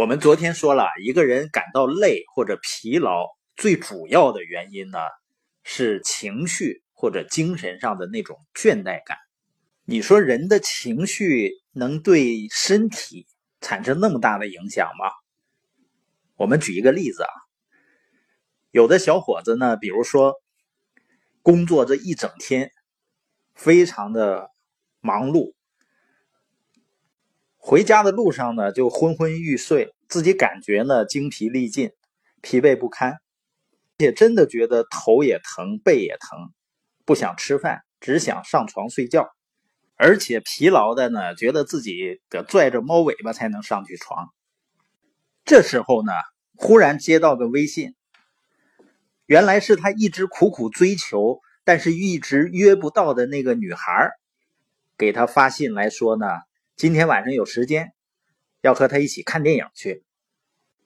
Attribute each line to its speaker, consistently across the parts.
Speaker 1: 我们昨天说了，一个人感到累或者疲劳，最主要的原因呢是情绪或者精神上的那种倦怠感。你说人的情绪能对身体产生那么大的影响吗？我们举一个例子啊，有的小伙子呢，比如说工作这一整天，非常的忙碌。回家的路上呢，就昏昏欲睡，自己感觉呢精疲力尽、疲惫不堪，也真的觉得头也疼、背也疼，不想吃饭，只想上床睡觉，而且疲劳的呢，觉得自己得拽着猫尾巴才能上去床。这时候呢，忽然接到个微信，原来是他一直苦苦追求，但是一直约不到的那个女孩，给他发信来说呢。今天晚上有时间，要和他一起看电影去。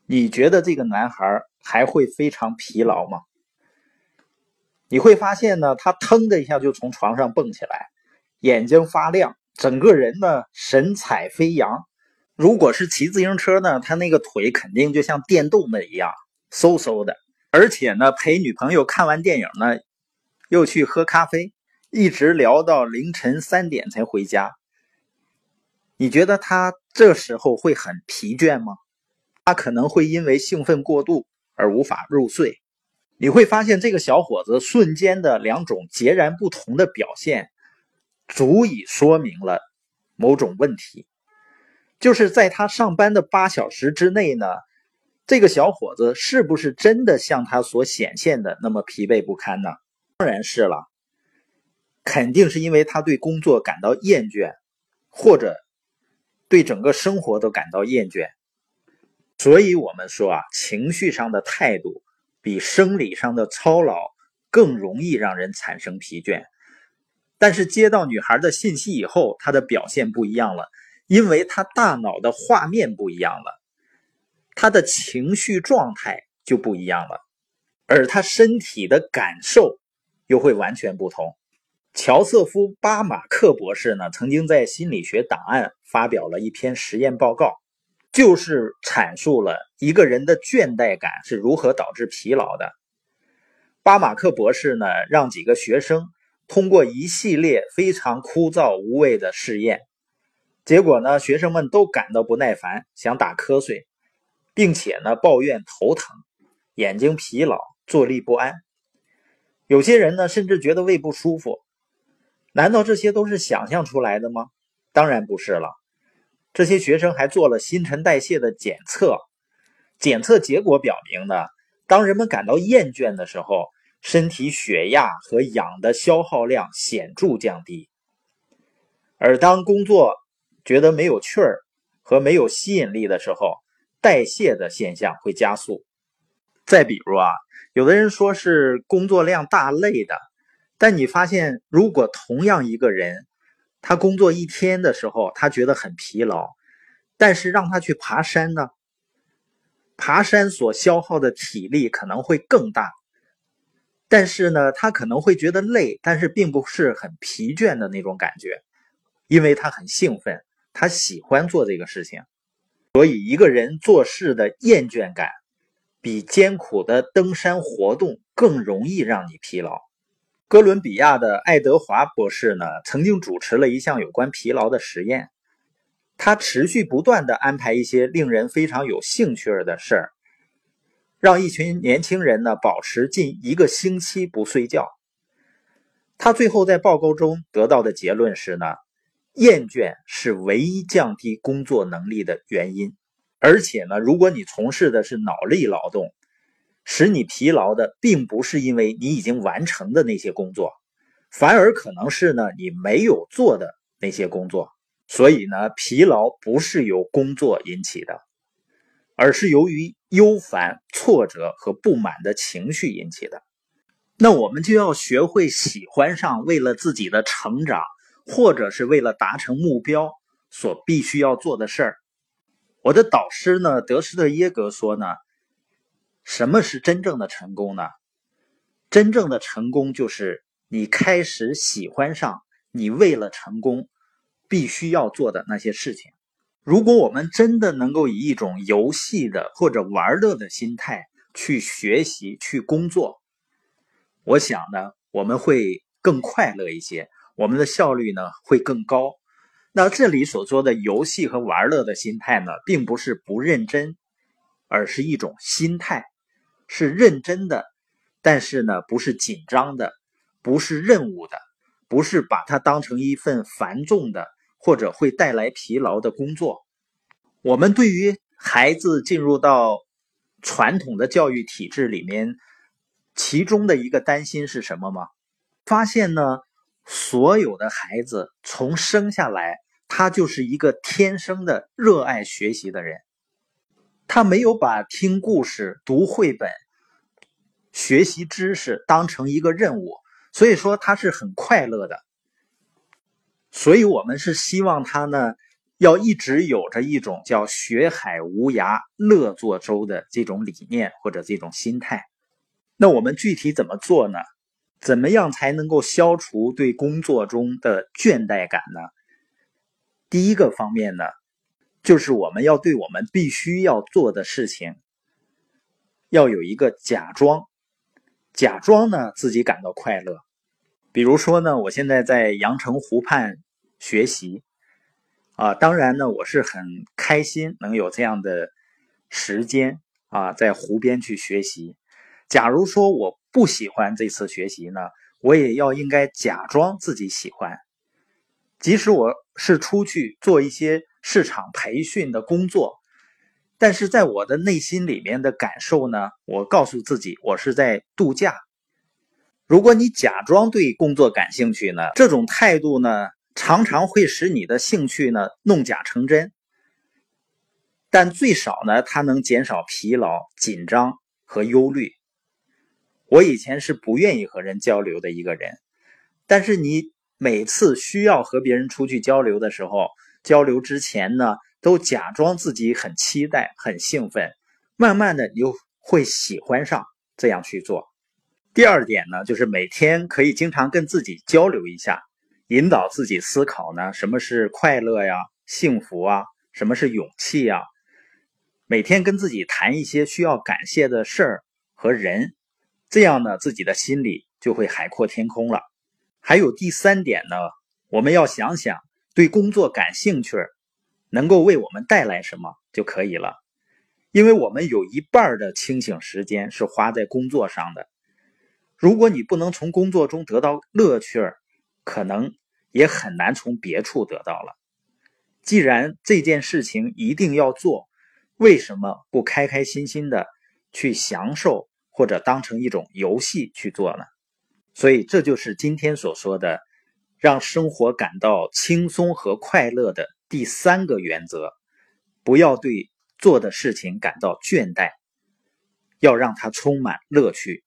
Speaker 1: 你觉得这个男孩还会非常疲劳吗？你会发现呢，他腾的一下就从床上蹦起来，眼睛发亮，整个人呢神采飞扬。如果是骑自行车呢，他那个腿肯定就像电动的一样嗖嗖的。而且呢，陪女朋友看完电影呢，又去喝咖啡，一直聊到凌晨三点才回家。你觉得他这时候会很疲倦吗？他可能会因为兴奋过度而无法入睡。你会发现，这个小伙子瞬间的两种截然不同的表现，足以说明了某种问题。就是在他上班的八小时之内呢，这个小伙子是不是真的像他所显现的那么疲惫不堪呢？当然是了，肯定是因为他对工作感到厌倦，或者。对整个生活都感到厌倦，所以我们说啊，情绪上的态度比生理上的操劳更容易让人产生疲倦。但是接到女孩的信息以后，她的表现不一样了，因为她大脑的画面不一样了，她的情绪状态就不一样了，而她身体的感受又会完全不同。乔瑟夫·巴马克博士呢，曾经在《心理学档案》发表了一篇实验报告，就是阐述了一个人的倦怠感是如何导致疲劳的。巴马克博士呢，让几个学生通过一系列非常枯燥无味的试验，结果呢，学生们都感到不耐烦，想打瞌睡，并且呢，抱怨头疼、眼睛疲劳、坐立不安。有些人呢，甚至觉得胃不舒服。难道这些都是想象出来的吗？当然不是了。这些学生还做了新陈代谢的检测，检测结果表明呢，当人们感到厌倦的时候，身体血压和氧的消耗量显著降低；而当工作觉得没有趣儿和没有吸引力的时候，代谢的现象会加速。再比如啊，有的人说是工作量大累的。但你发现，如果同样一个人，他工作一天的时候，他觉得很疲劳，但是让他去爬山呢？爬山所消耗的体力可能会更大，但是呢，他可能会觉得累，但是并不是很疲倦的那种感觉，因为他很兴奋，他喜欢做这个事情。所以，一个人做事的厌倦感，比艰苦的登山活动更容易让你疲劳。哥伦比亚的爱德华博士呢，曾经主持了一项有关疲劳的实验。他持续不断的安排一些令人非常有兴趣的事儿，让一群年轻人呢保持近一个星期不睡觉。他最后在报告中得到的结论是呢，厌倦是唯一降低工作能力的原因。而且呢，如果你从事的是脑力劳动，使你疲劳的，并不是因为你已经完成的那些工作，反而可能是呢你没有做的那些工作。所以呢，疲劳不是由工作引起的，而是由于忧烦、挫折和不满的情绪引起的。那我们就要学会喜欢上为了自己的成长，或者是为了达成目标所必须要做的事儿。我的导师呢，德施特耶格说呢。什么是真正的成功呢？真正的成功就是你开始喜欢上你为了成功必须要做的那些事情。如果我们真的能够以一种游戏的或者玩乐的心态去学习、去工作，我想呢，我们会更快乐一些，我们的效率呢会更高。那这里所说的游戏和玩乐的心态呢，并不是不认真，而是一种心态，是认真的，但是呢，不是紧张的，不是任务的，不是把它当成一份繁重的。或者会带来疲劳的工作。我们对于孩子进入到传统的教育体制里面，其中的一个担心是什么吗？发现呢，所有的孩子从生下来，他就是一个天生的热爱学习的人，他没有把听故事、读绘本、学习知识当成一个任务，所以说他是很快乐的。所以，我们是希望他呢，要一直有着一种叫“学海无涯，乐作舟”的这种理念或者这种心态。那我们具体怎么做呢？怎么样才能够消除对工作中的倦怠感呢？第一个方面呢，就是我们要对我们必须要做的事情，要有一个假装，假装呢自己感到快乐。比如说呢，我现在在阳澄湖畔。学习啊，当然呢，我是很开心能有这样的时间啊，在湖边去学习。假如说我不喜欢这次学习呢，我也要应该假装自己喜欢。即使我是出去做一些市场培训的工作，但是在我的内心里面的感受呢，我告诉自己，我是在度假。如果你假装对工作感兴趣呢，这种态度呢？常常会使你的兴趣呢弄假成真，但最少呢，它能减少疲劳、紧张和忧虑。我以前是不愿意和人交流的一个人，但是你每次需要和别人出去交流的时候，交流之前呢，都假装自己很期待、很兴奋，慢慢的你就会喜欢上这样去做。第二点呢，就是每天可以经常跟自己交流一下。引导自己思考呢？什么是快乐呀？幸福啊？什么是勇气呀？每天跟自己谈一些需要感谢的事儿和人，这样呢，自己的心里就会海阔天空了。还有第三点呢，我们要想想对工作感兴趣，能够为我们带来什么就可以了。因为我们有一半的清醒时间是花在工作上的，如果你不能从工作中得到乐趣儿，可能也很难从别处得到了。既然这件事情一定要做，为什么不开开心心的去享受，或者当成一种游戏去做呢？所以，这就是今天所说的，让生活感到轻松和快乐的第三个原则：不要对做的事情感到倦怠，要让它充满乐趣。